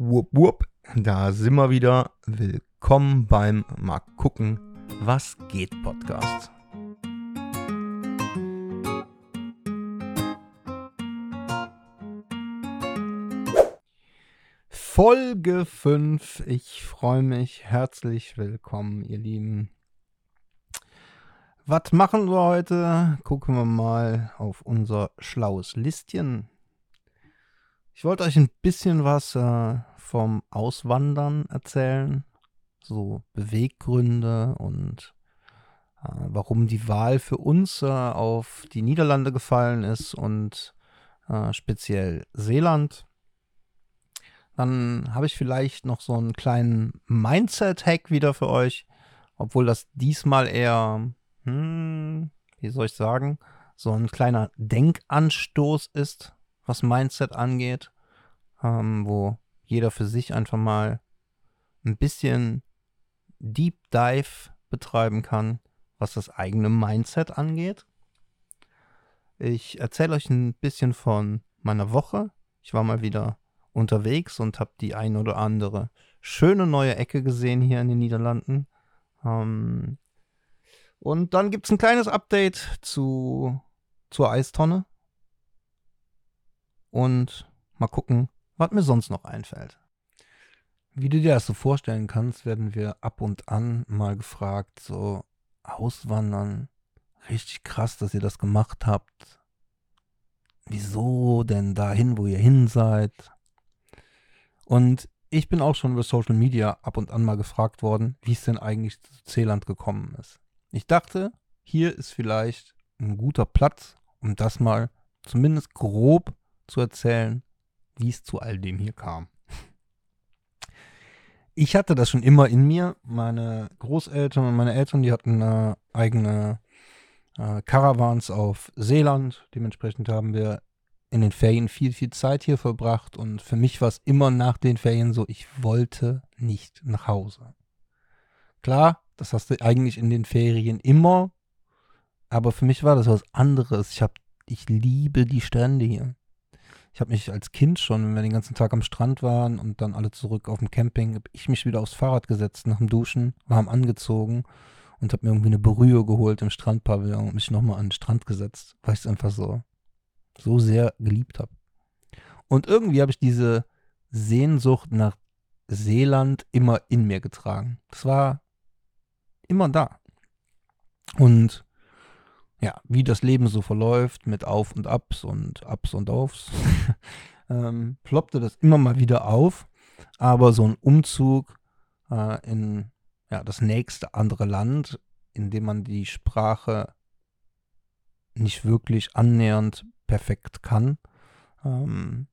Wupp, wupp, da sind wir wieder. Willkommen beim Mal gucken, was geht Podcast. Folge 5. Ich freue mich. Herzlich willkommen, ihr Lieben. Was machen wir heute? Gucken wir mal auf unser schlaues Listchen. Ich wollte euch ein bisschen was äh, vom Auswandern erzählen. So Beweggründe und äh, warum die Wahl für uns äh, auf die Niederlande gefallen ist und äh, speziell Seeland. Dann habe ich vielleicht noch so einen kleinen Mindset-Hack wieder für euch, obwohl das diesmal eher, hm, wie soll ich sagen, so ein kleiner Denkanstoß ist was Mindset angeht, ähm, wo jeder für sich einfach mal ein bisschen Deep Dive betreiben kann, was das eigene Mindset angeht. Ich erzähle euch ein bisschen von meiner Woche. Ich war mal wieder unterwegs und habe die ein oder andere schöne neue Ecke gesehen hier in den Niederlanden. Ähm, und dann gibt es ein kleines Update zu, zur Eistonne und mal gucken, was mir sonst noch einfällt. Wie du dir das so vorstellen kannst, werden wir ab und an mal gefragt, so auswandern, richtig krass, dass ihr das gemacht habt. Wieso denn dahin, wo ihr hin seid? Und ich bin auch schon über Social Media ab und an mal gefragt worden, wie es denn eigentlich zu Zeeland gekommen ist. Ich dachte, hier ist vielleicht ein guter Platz, um das mal zumindest grob zu erzählen, wie es zu all dem hier kam. Ich hatte das schon immer in mir. Meine Großeltern und meine Eltern, die hatten äh, eigene äh, Caravans auf Seeland. Dementsprechend haben wir in den Ferien viel, viel Zeit hier verbracht. Und für mich war es immer nach den Ferien so, ich wollte nicht nach Hause. Klar, das hast du eigentlich in den Ferien immer. Aber für mich war das was anderes. Ich, hab, ich liebe die Strände hier. Ich habe mich als Kind schon, wenn wir den ganzen Tag am Strand waren und dann alle zurück auf dem Camping, habe ich mich wieder aufs Fahrrad gesetzt nach dem Duschen, warm angezogen und habe mir irgendwie eine Brühe geholt im Strandpavillon und mich nochmal an den Strand gesetzt, weil ich es einfach so, so sehr geliebt habe. Und irgendwie habe ich diese Sehnsucht nach Seeland immer in mir getragen. Das war immer da. Und ja, wie das Leben so verläuft mit Auf und Abs und Ups und Aufs, ähm, ploppte das immer mal wieder auf. Aber so ein Umzug äh, in ja, das nächste andere Land, in dem man die Sprache nicht wirklich annähernd perfekt kann, ähm,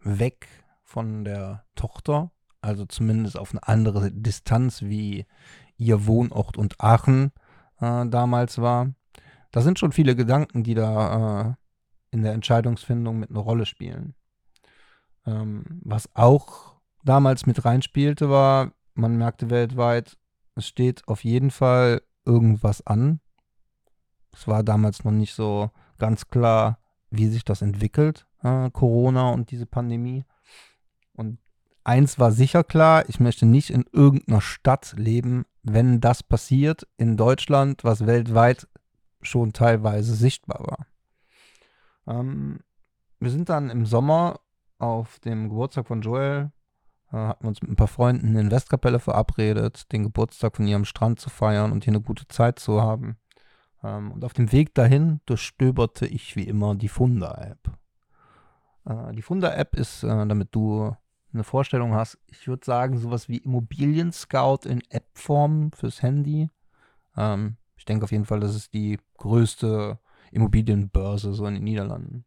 weg von der Tochter, also zumindest auf eine andere Distanz, wie ihr Wohnort und Aachen äh, damals war da sind schon viele Gedanken, die da äh, in der Entscheidungsfindung mit einer Rolle spielen. Ähm, was auch damals mit reinspielte, war, man merkte weltweit, es steht auf jeden Fall irgendwas an. Es war damals noch nicht so ganz klar, wie sich das entwickelt, äh, Corona und diese Pandemie. Und eins war sicher klar, ich möchte nicht in irgendeiner Stadt leben, wenn das passiert in Deutschland, was weltweit schon teilweise sichtbar war. Ähm, wir sind dann im Sommer auf dem Geburtstag von Joel, äh, hatten uns mit ein paar Freunden in Westkapelle verabredet, den Geburtstag von ihr am Strand zu feiern und hier eine gute Zeit zu haben. Ähm, und auf dem Weg dahin durchstöberte ich wie immer die Funda-App. Äh, die Funda-App ist, äh, damit du eine Vorstellung hast, ich würde sagen, sowas wie Immobilien-Scout in App-Form fürs Handy. Ähm, ich denke auf jeden Fall, das ist die größte Immobilienbörse so in den Niederlanden.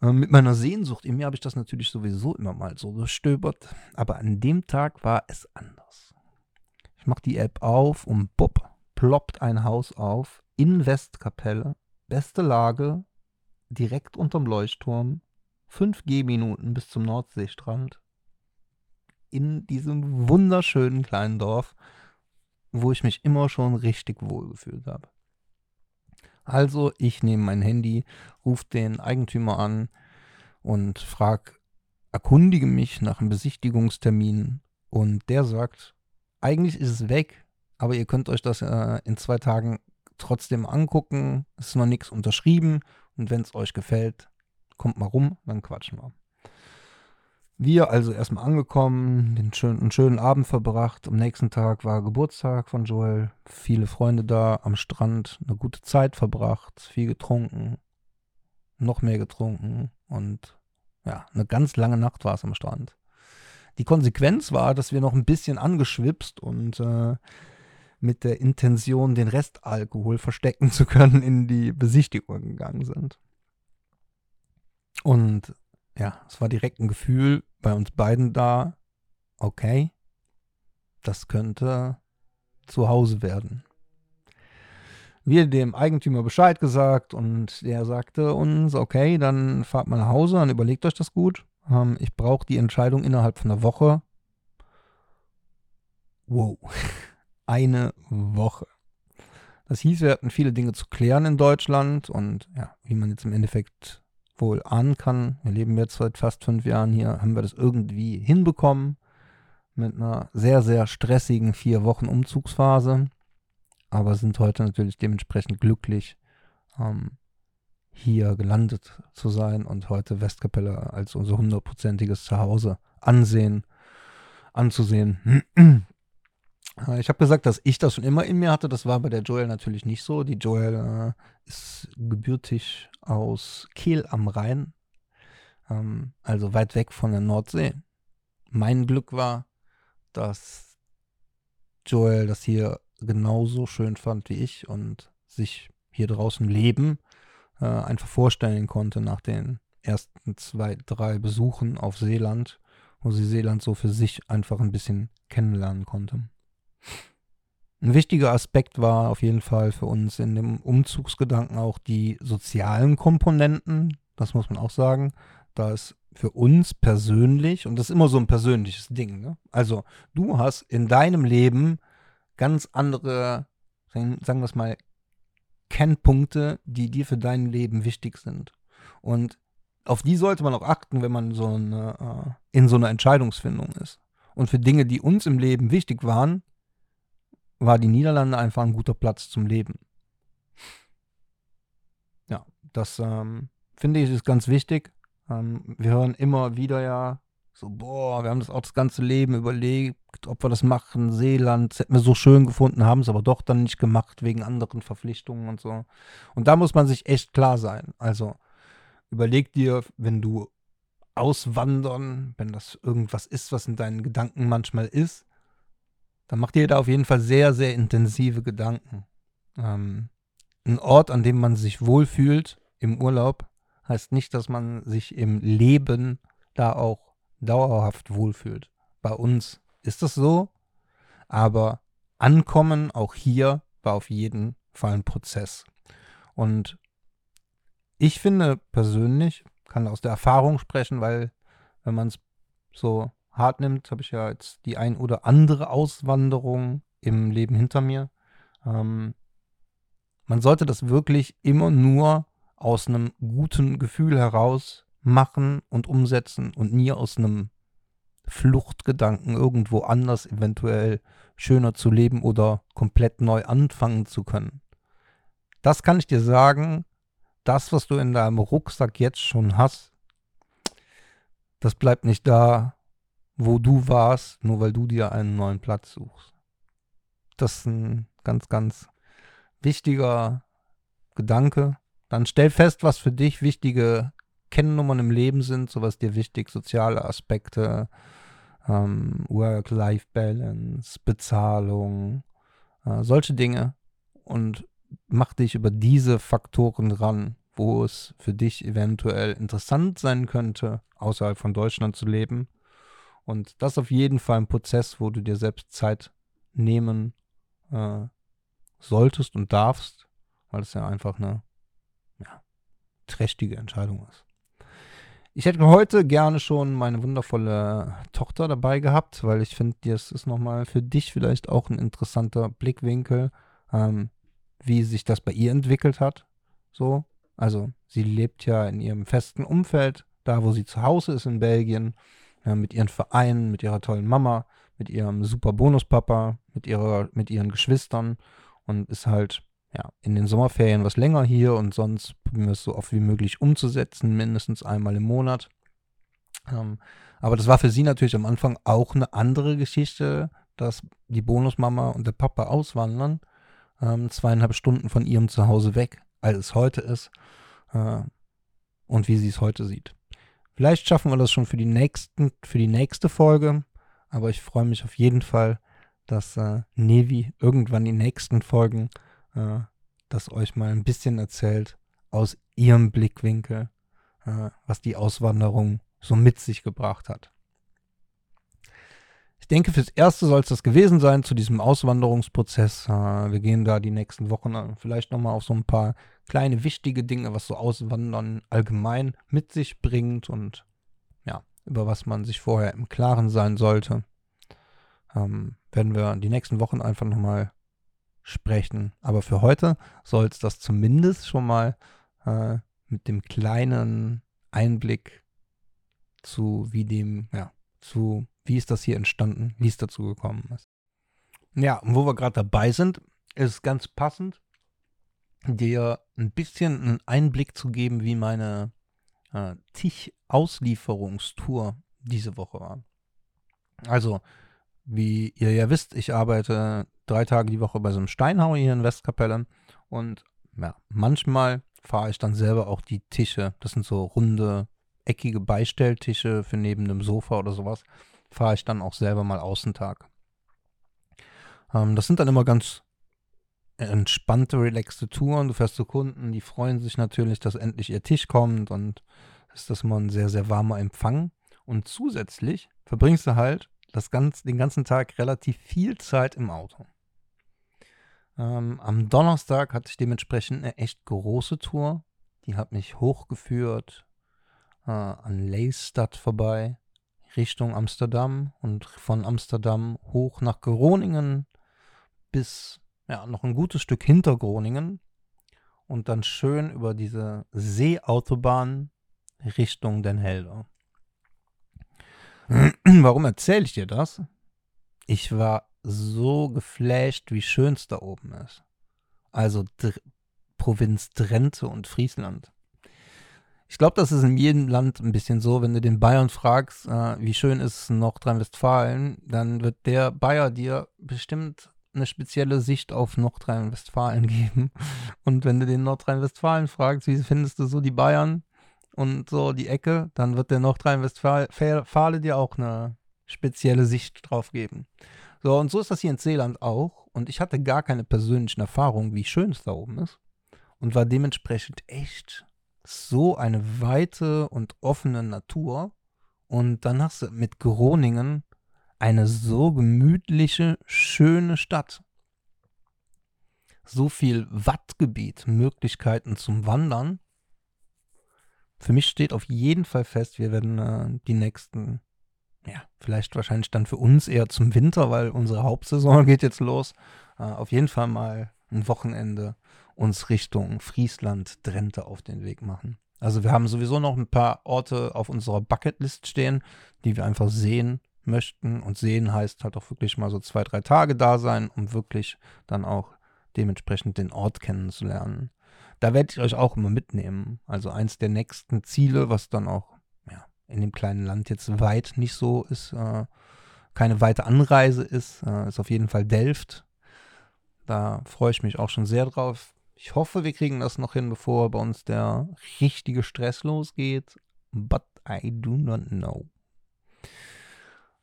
Ähm, mit meiner Sehnsucht in mir habe ich das natürlich sowieso immer mal so gestöbert, aber an dem Tag war es anders. Ich mache die App auf und bupp, ploppt ein Haus auf in Westkapelle, beste Lage, direkt unterm Leuchtturm, 5 G-Minuten bis zum Nordseestrand, in diesem wunderschönen kleinen Dorf wo ich mich immer schon richtig wohl gefühlt habe. Also ich nehme mein Handy, rufe den Eigentümer an und frage erkundige mich nach einem Besichtigungstermin und der sagt, eigentlich ist es weg, aber ihr könnt euch das äh, in zwei Tagen trotzdem angucken. Es ist noch nichts unterschrieben und wenn es euch gefällt, kommt mal rum, dann quatschen wir. Wir also erstmal angekommen, den schönen, einen schönen Abend verbracht. Am nächsten Tag war Geburtstag von Joel. Viele Freunde da am Strand, eine gute Zeit verbracht, viel getrunken, noch mehr getrunken und ja, eine ganz lange Nacht war es am Strand. Die Konsequenz war, dass wir noch ein bisschen angeschwipst und äh, mit der Intention, den Restalkohol verstecken zu können, in die Besichtigung gegangen sind. Und ja, es war direkt ein Gefühl bei uns beiden da, okay, das könnte zu Hause werden. Wir dem Eigentümer Bescheid gesagt und der sagte uns, okay, dann fahrt mal nach Hause, dann überlegt euch das gut. Ähm, ich brauche die Entscheidung innerhalb von einer Woche. Wow, eine Woche. Das hieß, wir hatten viele Dinge zu klären in Deutschland und ja, wie man jetzt im Endeffekt wohl ahnen kann, wir leben jetzt seit fast fünf Jahren hier, haben wir das irgendwie hinbekommen? Mit einer sehr, sehr stressigen vier Wochen Umzugsphase, aber sind heute natürlich dementsprechend glücklich, ähm, hier gelandet zu sein und heute Westkapelle als unser hundertprozentiges Zuhause ansehen, anzusehen. Äh, ich habe gesagt, dass ich das schon immer in mir hatte. Das war bei der Joel natürlich nicht so. Die Joel äh, ist gebürtig aus Kiel am Rhein, ähm, also weit weg von der Nordsee. Mein Glück war, dass Joel das hier genauso schön fand wie ich und sich hier draußen leben äh, einfach vorstellen konnte nach den ersten zwei, drei Besuchen auf Seeland, wo sie Seeland so für sich einfach ein bisschen kennenlernen konnte. Ein wichtiger Aspekt war auf jeden Fall für uns in dem Umzugsgedanken auch die sozialen Komponenten. Das muss man auch sagen. Da ist für uns persönlich, und das ist immer so ein persönliches Ding, ne? also du hast in deinem Leben ganz andere, sagen wir es mal, Kennpunkte, die dir für dein Leben wichtig sind. Und auf die sollte man auch achten, wenn man so eine, äh, in so einer Entscheidungsfindung ist. Und für Dinge, die uns im Leben wichtig waren, war die Niederlande einfach ein guter Platz zum Leben. Ja, das ähm, finde ich ist ganz wichtig. Ähm, wir hören immer wieder ja so, boah, wir haben das auch das ganze Leben überlegt, ob wir das machen, Seeland, das hätten wir so schön gefunden, haben es aber doch dann nicht gemacht wegen anderen Verpflichtungen und so. Und da muss man sich echt klar sein. Also überleg dir, wenn du auswandern, wenn das irgendwas ist, was in deinen Gedanken manchmal ist, dann macht ihr da auf jeden Fall sehr, sehr intensive Gedanken. Ähm, ein Ort, an dem man sich wohlfühlt im Urlaub, heißt nicht, dass man sich im Leben da auch dauerhaft wohlfühlt. Bei uns ist das so, aber Ankommen auch hier war auf jeden Fall ein Prozess. Und ich finde persönlich, kann aus der Erfahrung sprechen, weil wenn man es so hart nimmt, habe ich ja jetzt die ein oder andere Auswanderung im Leben hinter mir. Ähm, man sollte das wirklich immer nur aus einem guten Gefühl heraus machen und umsetzen und nie aus einem Fluchtgedanken irgendwo anders eventuell schöner zu leben oder komplett neu anfangen zu können. Das kann ich dir sagen, das, was du in deinem Rucksack jetzt schon hast, das bleibt nicht da, wo du warst, nur weil du dir einen neuen Platz suchst. Das ist ein ganz, ganz wichtiger Gedanke. Dann stell fest, was für dich wichtige Kennnummern im Leben sind, sowas dir wichtig, soziale Aspekte, ähm, Work-Life-Balance, Bezahlung, äh, solche Dinge. Und mach dich über diese Faktoren ran, wo es für dich eventuell interessant sein könnte, außerhalb von Deutschland zu leben. Und das ist auf jeden Fall ein Prozess, wo du dir selbst Zeit nehmen äh, solltest und darfst, weil es ja einfach eine ja, trächtige Entscheidung ist. Ich hätte heute gerne schon meine wundervolle Tochter dabei gehabt, weil ich finde, das ist nochmal für dich vielleicht auch ein interessanter Blickwinkel, ähm, wie sich das bei ihr entwickelt hat. So, also sie lebt ja in ihrem festen Umfeld, da wo sie zu Hause ist in Belgien, ja, mit ihren Vereinen, mit ihrer tollen Mama, mit ihrem super Bonuspapa, mit, ihrer, mit ihren Geschwistern und ist halt ja, in den Sommerferien was länger hier und sonst probieren wir es so oft wie möglich umzusetzen, mindestens einmal im Monat. Ähm, aber das war für sie natürlich am Anfang auch eine andere Geschichte, dass die Bonusmama und der Papa auswandern, ähm, zweieinhalb Stunden von ihrem Zuhause weg, als es heute ist äh, und wie sie es heute sieht. Vielleicht schaffen wir das schon für die, nächsten, für die nächste Folge, aber ich freue mich auf jeden Fall, dass äh, Nevi irgendwann die nächsten Folgen äh, das euch mal ein bisschen erzählt aus ihrem Blickwinkel, äh, was die Auswanderung so mit sich gebracht hat. Ich denke, fürs Erste soll es das gewesen sein zu diesem Auswanderungsprozess. Äh, wir gehen da die nächsten Wochen vielleicht nochmal auf so ein paar kleine wichtige Dinge, was so Auswandern allgemein mit sich bringt und ja, über was man sich vorher im Klaren sein sollte. Ähm, werden wir die nächsten Wochen einfach nochmal sprechen. Aber für heute soll es das zumindest schon mal äh, mit dem kleinen Einblick zu wie dem, ja, zu wie ist das hier entstanden, wie es dazu gekommen ist. Ja, und wo wir gerade dabei sind, ist ganz passend, dir ein bisschen einen Einblick zu geben, wie meine äh, Tich-Auslieferungstour diese Woche war. Also, wie ihr ja wisst, ich arbeite drei Tage die Woche bei so einem Steinhauer hier in Westkapelle und ja, manchmal fahre ich dann selber auch die Tische. Das sind so runde, eckige Beistelltische für neben dem Sofa oder sowas. Fahre ich dann auch selber mal Außentag. Ähm, das sind dann immer ganz entspannte, relaxte Touren. Du fährst zu Kunden, die freuen sich natürlich, dass endlich ihr Tisch kommt und ist das mal ein sehr, sehr warmer Empfang. Und zusätzlich verbringst du halt das ganz, den ganzen Tag relativ viel Zeit im Auto. Ähm, am Donnerstag hatte ich dementsprechend eine echt große Tour. Die hat mich hochgeführt äh, an Leystadt vorbei, Richtung Amsterdam und von Amsterdam hoch nach Groningen bis ja, noch ein gutes Stück hinter Groningen und dann schön über diese Seeautobahn Richtung Den Helder. Warum erzähle ich dir das? Ich war so geflasht, wie schön es da oben ist. Also Dr Provinz Drenthe und Friesland. Ich glaube, das ist in jedem Land ein bisschen so, wenn du den Bayern fragst, äh, wie schön ist Nordrhein-Westfalen, dann wird der Bayer dir bestimmt eine spezielle Sicht auf Nordrhein-Westfalen geben. Und wenn du den Nordrhein-Westfalen fragst, wie findest du so die Bayern, und so die Ecke, dann wird der Nordrhein-Westfale dir auch eine spezielle Sicht drauf geben. So, und so ist das hier in Seeland auch. Und ich hatte gar keine persönlichen Erfahrungen, wie schön es da oben ist. Und war dementsprechend echt so eine weite und offene Natur. Und dann hast du mit Groningen eine so gemütliche, schöne Stadt. So viel Wattgebiet, Möglichkeiten zum Wandern für mich steht auf jeden Fall fest, wir werden äh, die nächsten, ja, vielleicht wahrscheinlich dann für uns eher zum Winter, weil unsere Hauptsaison geht jetzt los. Äh, auf jeden Fall mal ein Wochenende uns Richtung Friesland, Drenthe auf den Weg machen. Also wir haben sowieso noch ein paar Orte auf unserer Bucketlist stehen, die wir einfach sehen möchten. Und sehen heißt halt auch wirklich mal so zwei, drei Tage da sein, um wirklich dann auch dementsprechend den Ort kennenzulernen da werde ich euch auch immer mitnehmen. Also eins der nächsten Ziele, was dann auch ja, in dem kleinen Land jetzt weit nicht so ist, äh, keine weite Anreise ist, äh, ist auf jeden Fall Delft. Da freue ich mich auch schon sehr drauf. Ich hoffe, wir kriegen das noch hin, bevor bei uns der richtige Stress losgeht. But I do not know.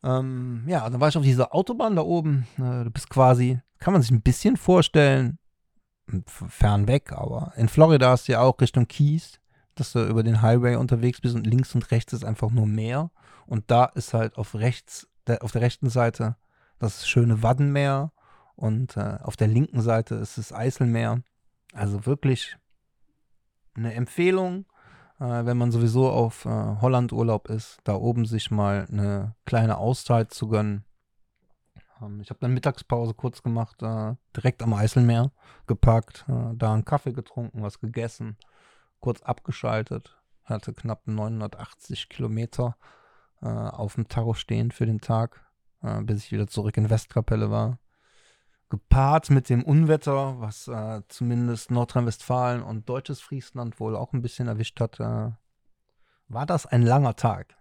Ähm, ja, dann war ich auf dieser Autobahn da oben. Äh, du bist quasi, kann man sich ein bisschen vorstellen, fern weg, aber in Florida ist ja auch Richtung Keys, dass du über den Highway unterwegs bist und links und rechts ist einfach nur Meer. Und da ist halt auf rechts, der, auf der rechten Seite das schöne Waddenmeer und äh, auf der linken Seite ist das Eiselmeer. Also wirklich eine Empfehlung, äh, wenn man sowieso auf äh, Holland Urlaub ist, da oben sich mal eine kleine Auszeit zu gönnen. Ähm, ich habe dann Mittagspause kurz gemacht, äh, direkt am Eiselmeer geparkt, äh, da einen Kaffee getrunken, was gegessen, kurz abgeschaltet. hatte knapp 980 Kilometer äh, auf dem Tacho stehen für den Tag, äh, bis ich wieder zurück in Westkapelle war. Gepaart mit dem Unwetter, was äh, zumindest Nordrhein-Westfalen und deutsches Friesland wohl auch ein bisschen erwischt hat, äh, war das ein langer Tag.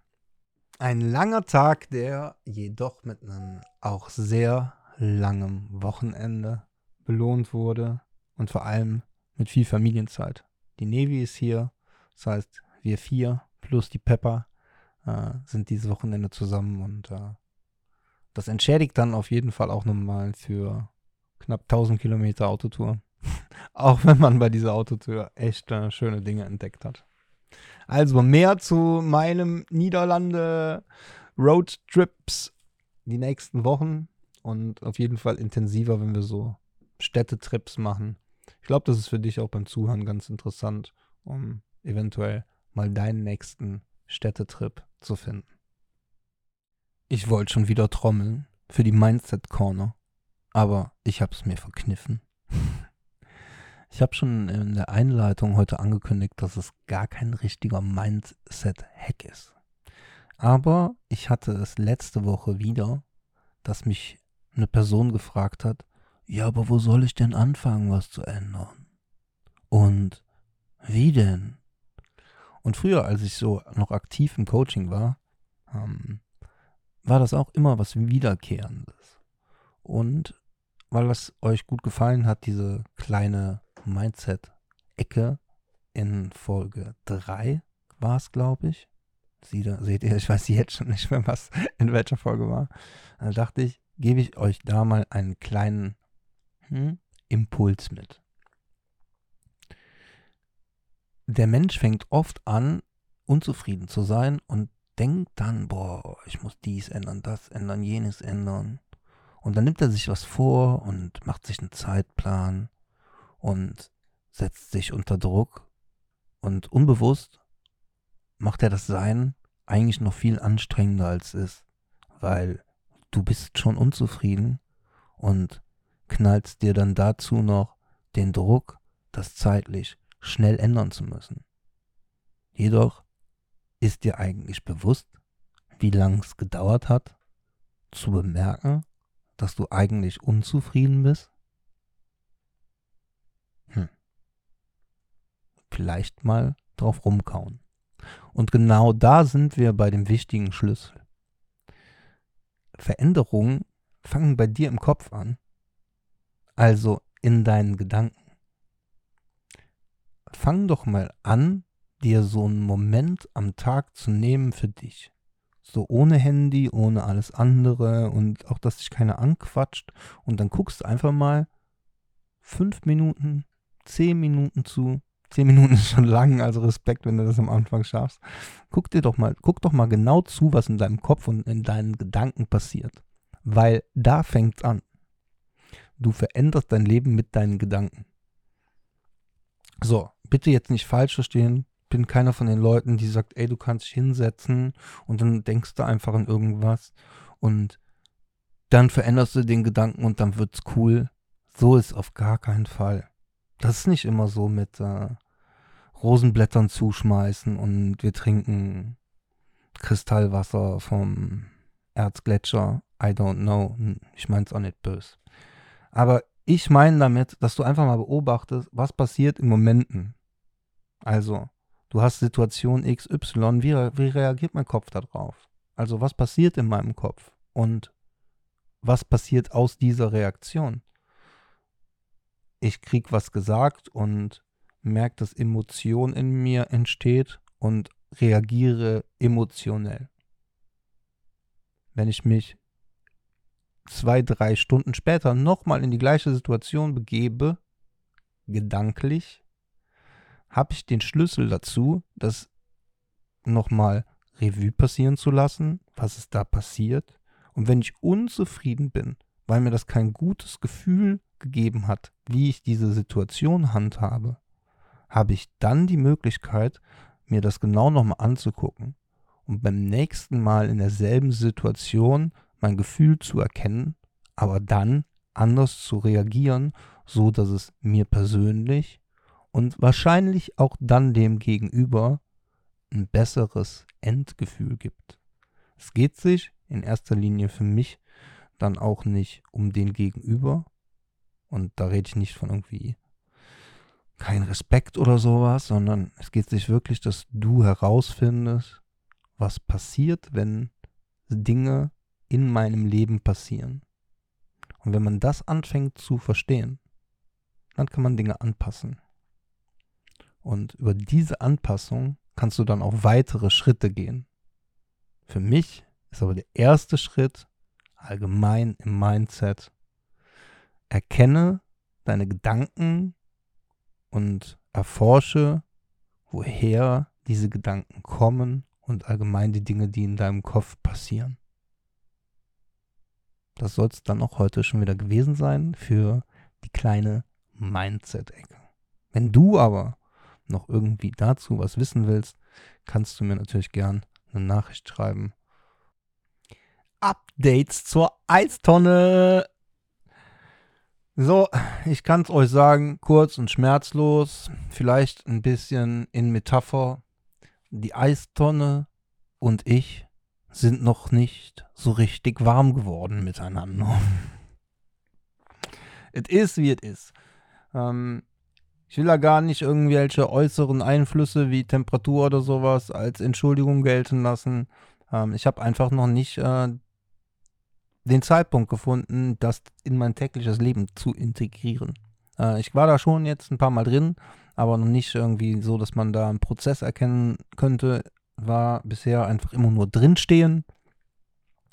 Ein langer Tag, der jedoch mit einem auch sehr langem Wochenende belohnt wurde und vor allem mit viel Familienzeit. Die Navy ist hier, das heißt, wir vier plus die Pepper äh, sind dieses Wochenende zusammen und äh, das entschädigt dann auf jeden Fall auch nochmal für knapp 1000 Kilometer Autotour. auch wenn man bei dieser Autotour echt äh, schöne Dinge entdeckt hat. Also mehr zu meinem Niederlande Roadtrips die nächsten Wochen und auf jeden Fall intensiver, wenn wir so Städtetrips machen. Ich glaube, das ist für dich auch beim Zuhören ganz interessant, um eventuell mal deinen nächsten Städtetrip zu finden. Ich wollte schon wieder trommeln für die Mindset Corner, aber ich habe es mir verkniffen. Ich habe schon in der Einleitung heute angekündigt, dass es gar kein richtiger Mindset-Hack ist. Aber ich hatte es letzte Woche wieder, dass mich eine Person gefragt hat, ja, aber wo soll ich denn anfangen, was zu ändern? Und wie denn? Und früher, als ich so noch aktiv im Coaching war, ähm, war das auch immer was Wiederkehrendes. Und weil es euch gut gefallen hat, diese kleine Mindset-Ecke in Folge 3 war es, glaube ich. Sie da, seht ihr, ich weiß jetzt schon nicht mehr, was in welcher Folge war. Da dachte ich, gebe ich euch da mal einen kleinen hm, Impuls mit. Der Mensch fängt oft an, unzufrieden zu sein und denkt dann, boah, ich muss dies ändern, das ändern, jenes ändern. Und dann nimmt er sich was vor und macht sich einen Zeitplan und setzt sich unter Druck und unbewusst macht er das Sein eigentlich noch viel anstrengender als es ist, weil du bist schon unzufrieden und knallst dir dann dazu noch den Druck, das zeitlich schnell ändern zu müssen. Jedoch ist dir eigentlich bewusst, wie lang es gedauert hat, zu bemerken, dass du eigentlich unzufrieden bist? Hm. Vielleicht mal drauf rumkauen. Und genau da sind wir bei dem wichtigen Schlüssel. Veränderungen fangen bei dir im Kopf an, also in deinen Gedanken. Fang doch mal an, dir so einen Moment am Tag zu nehmen für dich. So ohne Handy, ohne alles andere und auch, dass dich keiner anquatscht. Und dann guckst du einfach mal fünf Minuten, zehn Minuten zu. Zehn Minuten ist schon lang, also Respekt, wenn du das am Anfang schaffst. Guck dir doch mal, guck doch mal genau zu, was in deinem Kopf und in deinen Gedanken passiert. Weil da fängt's an. Du veränderst dein Leben mit deinen Gedanken. So, bitte jetzt nicht falsch verstehen. Bin keiner von den Leuten, die sagt, ey, du kannst dich hinsetzen und dann denkst du einfach an irgendwas und dann veränderst du den Gedanken und dann wird's cool. So ist auf gar keinen Fall. Das ist nicht immer so mit äh, Rosenblättern zuschmeißen und wir trinken Kristallwasser vom Erzgletscher. I don't know. Ich mein's auch nicht böse. Aber ich meine damit, dass du einfach mal beobachtest, was passiert in Momenten. Also, du hast Situation XY, wie, wie reagiert mein Kopf darauf? Also, was passiert in meinem Kopf? Und was passiert aus dieser Reaktion? ich krieg was gesagt und merke, dass Emotion in mir entsteht und reagiere emotionell. Wenn ich mich zwei, drei Stunden später nochmal in die gleiche Situation begebe, gedanklich, habe ich den Schlüssel dazu, das nochmal Revue passieren zu lassen, was ist da passiert. Und wenn ich unzufrieden bin, weil mir das kein gutes Gefühl gegeben hat, wie ich diese Situation handhabe, habe ich dann die Möglichkeit, mir das genau nochmal anzugucken und beim nächsten Mal in derselben Situation mein Gefühl zu erkennen, aber dann anders zu reagieren, so dass es mir persönlich und wahrscheinlich auch dann dem Gegenüber ein besseres Endgefühl gibt. Es geht sich in erster Linie für mich dann auch nicht um den Gegenüber. Und da rede ich nicht von irgendwie kein Respekt oder sowas, sondern es geht sich wirklich, dass du herausfindest, was passiert, wenn Dinge in meinem Leben passieren. Und wenn man das anfängt zu verstehen, dann kann man Dinge anpassen. Und über diese Anpassung kannst du dann auch weitere Schritte gehen. Für mich ist aber der erste Schritt allgemein im Mindset, erkenne deine Gedanken und erforsche, woher diese Gedanken kommen und allgemein die Dinge, die in deinem Kopf passieren. Das soll es dann auch heute schon wieder gewesen sein für die kleine Mindset-Ecke. Wenn du aber noch irgendwie dazu was wissen willst, kannst du mir natürlich gern eine Nachricht schreiben. Updates zur Eistonne. So, ich kann es euch sagen, kurz und schmerzlos, vielleicht ein bisschen in Metapher. Die Eistonne und ich sind noch nicht so richtig warm geworden miteinander. Es ist, wie es ist. Ähm, ich will da gar nicht irgendwelche äußeren Einflüsse wie Temperatur oder sowas als Entschuldigung gelten lassen. Ähm, ich habe einfach noch nicht äh, den Zeitpunkt gefunden, das in mein tägliches Leben zu integrieren. Äh, ich war da schon jetzt ein paar Mal drin, aber noch nicht irgendwie so, dass man da einen Prozess erkennen könnte. War bisher einfach immer nur drinstehen,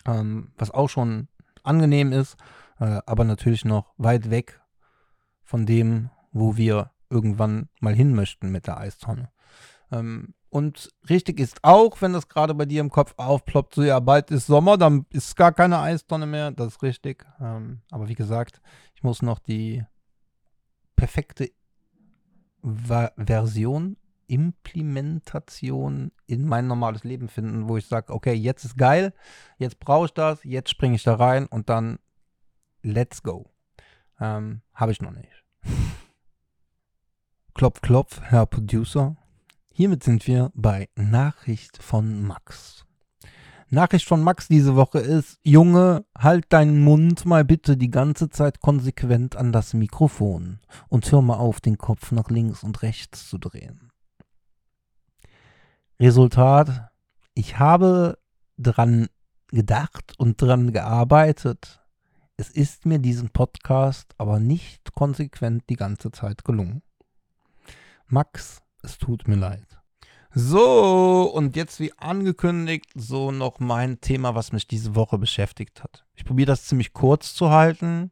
ähm, was auch schon angenehm ist, äh, aber natürlich noch weit weg von dem, wo wir irgendwann mal hin möchten mit der Eistonne. Ähm, und richtig ist auch, wenn das gerade bei dir im Kopf aufploppt, so ja, bald ist Sommer, dann ist gar keine Eistonne mehr, das ist richtig. Ähm, aber wie gesagt, ich muss noch die perfekte Va Version, Implementation in mein normales Leben finden, wo ich sage, okay, jetzt ist geil, jetzt brauche ich das, jetzt springe ich da rein und dann let's go. Ähm, Habe ich noch nicht. Klopf, klopf, Herr Producer. Hiermit sind wir bei Nachricht von Max. Nachricht von Max diese Woche ist, Junge, halt deinen Mund mal bitte die ganze Zeit konsequent an das Mikrofon und hör mal auf, den Kopf nach links und rechts zu drehen. Resultat, ich habe dran gedacht und dran gearbeitet. Es ist mir diesen Podcast aber nicht konsequent die ganze Zeit gelungen. Max, es tut mir leid. So, und jetzt wie angekündigt, so noch mein Thema, was mich diese Woche beschäftigt hat. Ich probiere das ziemlich kurz zu halten.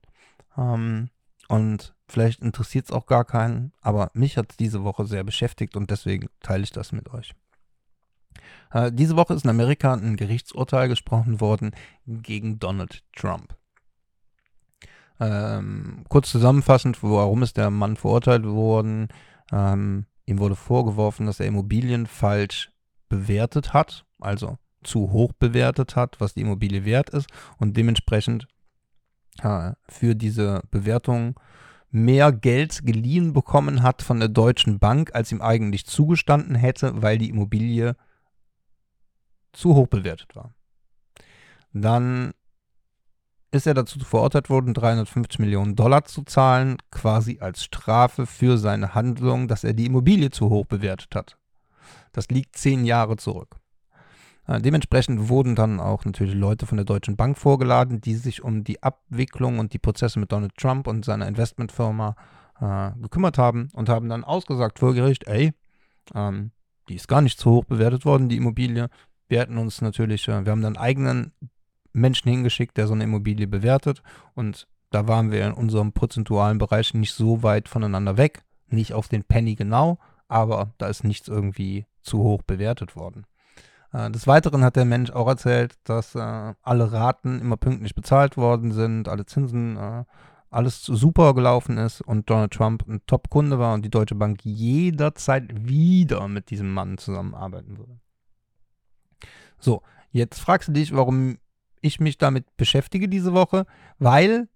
Ähm, und vielleicht interessiert es auch gar keinen, aber mich hat es diese Woche sehr beschäftigt und deswegen teile ich das mit euch. Äh, diese Woche ist in Amerika ein Gerichtsurteil gesprochen worden gegen Donald Trump. Ähm, kurz zusammenfassend, warum ist der Mann verurteilt worden? Ähm, ihm wurde vorgeworfen, dass er Immobilien falsch bewertet hat, also zu hoch bewertet hat, was die Immobilie wert ist und dementsprechend äh, für diese Bewertung mehr Geld geliehen bekommen hat von der Deutschen Bank, als ihm eigentlich zugestanden hätte, weil die Immobilie zu hoch bewertet war. Dann ist er dazu verurteilt worden, 350 Millionen Dollar zu zahlen, quasi als Strafe für seine Handlung, dass er die Immobilie zu hoch bewertet hat. Das liegt zehn Jahre zurück. Äh, dementsprechend wurden dann auch natürlich Leute von der Deutschen Bank vorgeladen, die sich um die Abwicklung und die Prozesse mit Donald Trump und seiner Investmentfirma äh, gekümmert haben und haben dann ausgesagt vor Gericht, ey, ähm, die ist gar nicht zu hoch bewertet worden, die Immobilie. Wir hätten uns natürlich, äh, wir haben dann eigenen Menschen hingeschickt, der so eine Immobilie bewertet. Und da waren wir in unserem prozentualen Bereich nicht so weit voneinander weg. Nicht auf den Penny genau, aber da ist nichts irgendwie zu hoch bewertet worden. Äh, des Weiteren hat der Mensch auch erzählt, dass äh, alle Raten immer pünktlich bezahlt worden sind, alle Zinsen, äh, alles super gelaufen ist und Donald Trump ein Top-Kunde war und die Deutsche Bank jederzeit wieder mit diesem Mann zusammenarbeiten würde. So, jetzt fragst du dich, warum ich mich damit beschäftige diese Woche, weil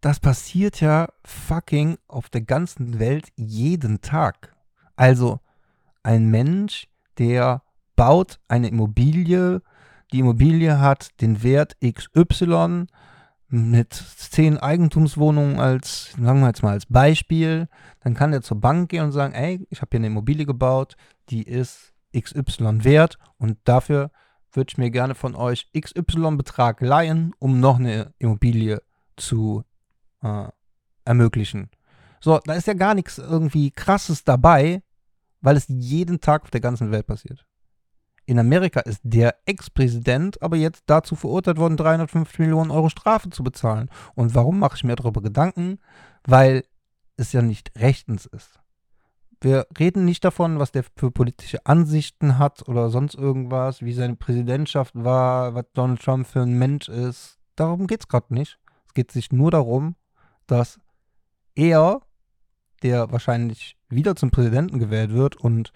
das passiert ja fucking auf der ganzen Welt jeden Tag. Also ein Mensch, der baut eine Immobilie. Die Immobilie hat den Wert XY mit zehn Eigentumswohnungen als, sagen wir jetzt mal als Beispiel. Dann kann er zur Bank gehen und sagen, ey, ich habe hier eine Immobilie gebaut, die ist XY wert und dafür würde ich mir gerne von euch XY-Betrag leihen, um noch eine Immobilie zu äh, ermöglichen. So, da ist ja gar nichts irgendwie krasses dabei, weil es jeden Tag auf der ganzen Welt passiert. In Amerika ist der Ex-Präsident aber jetzt dazu verurteilt worden, 350 Millionen Euro Strafe zu bezahlen. Und warum mache ich mir darüber Gedanken? Weil es ja nicht rechtens ist. Wir reden nicht davon, was der für politische Ansichten hat oder sonst irgendwas, wie seine Präsidentschaft war, was Donald Trump für ein Mensch ist. Darum geht es gerade nicht. Es geht sich nur darum, dass er, der wahrscheinlich wieder zum Präsidenten gewählt wird und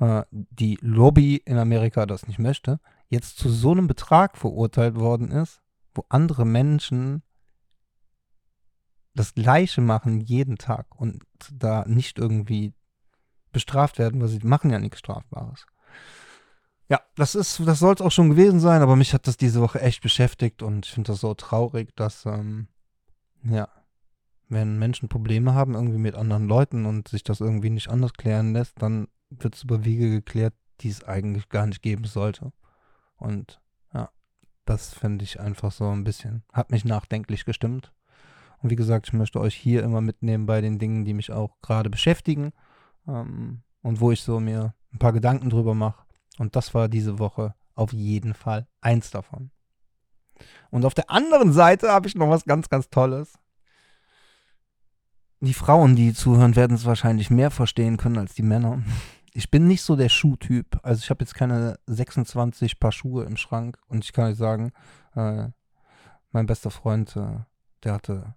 äh, die Lobby in Amerika das nicht möchte, jetzt zu so einem Betrag verurteilt worden ist, wo andere Menschen das Gleiche machen jeden Tag und da nicht irgendwie bestraft werden, weil sie machen ja nichts Strafbares. Ja, das ist, das soll es auch schon gewesen sein, aber mich hat das diese Woche echt beschäftigt und ich finde das so traurig, dass, ähm, ja, wenn Menschen Probleme haben irgendwie mit anderen Leuten und sich das irgendwie nicht anders klären lässt, dann wird es über Wege geklärt, die es eigentlich gar nicht geben sollte. Und ja, das finde ich einfach so ein bisschen, hat mich nachdenklich gestimmt. Und wie gesagt, ich möchte euch hier immer mitnehmen bei den Dingen, die mich auch gerade beschäftigen ähm, und wo ich so mir ein paar Gedanken drüber mache. Und das war diese Woche auf jeden Fall eins davon. Und auf der anderen Seite habe ich noch was ganz, ganz Tolles. Die Frauen, die zuhören, werden es wahrscheinlich mehr verstehen können als die Männer ich bin nicht so der Schuhtyp. Also ich habe jetzt keine 26 Paar Schuhe im Schrank und ich kann euch sagen, äh, mein bester Freund, äh, der hatte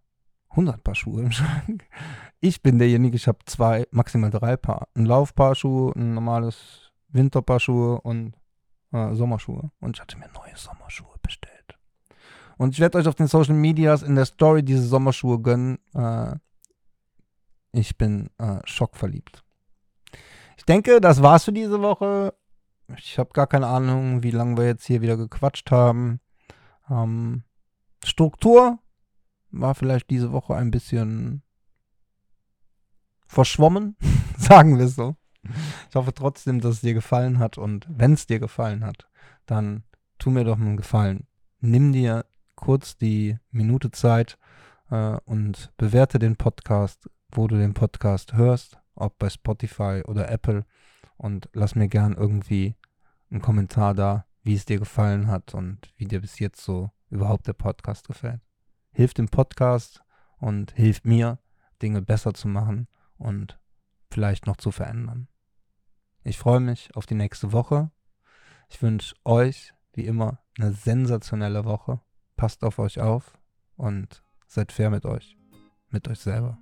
100 Paar Schuhe im Schrank. Ich bin derjenige, ich habe zwei, maximal drei Paar. Ein Laufpaar Schuhe, ein normales Winterpaar Schuhe und äh, Sommerschuhe. Und ich hatte mir neue Sommerschuhe bestellt. Und ich werde euch auf den Social Medias in der Story diese Sommerschuhe gönnen. Äh, ich bin äh, schockverliebt. Ich denke, das war's für diese Woche. Ich habe gar keine Ahnung, wie lange wir jetzt hier wieder gequatscht haben. Ähm, Struktur war vielleicht diese Woche ein bisschen verschwommen, sagen wir so. Ich hoffe trotzdem, dass es dir gefallen hat und wenn es dir gefallen hat, dann tu mir doch einen Gefallen. Nimm dir kurz die Minute Zeit äh, und bewerte den Podcast, wo du den Podcast hörst ob bei Spotify oder Apple. Und lass mir gern irgendwie einen Kommentar da, wie es dir gefallen hat und wie dir bis jetzt so überhaupt der Podcast gefällt. Hilft dem Podcast und hilft mir, Dinge besser zu machen und vielleicht noch zu verändern. Ich freue mich auf die nächste Woche. Ich wünsche euch, wie immer, eine sensationelle Woche. Passt auf euch auf und seid fair mit euch, mit euch selber.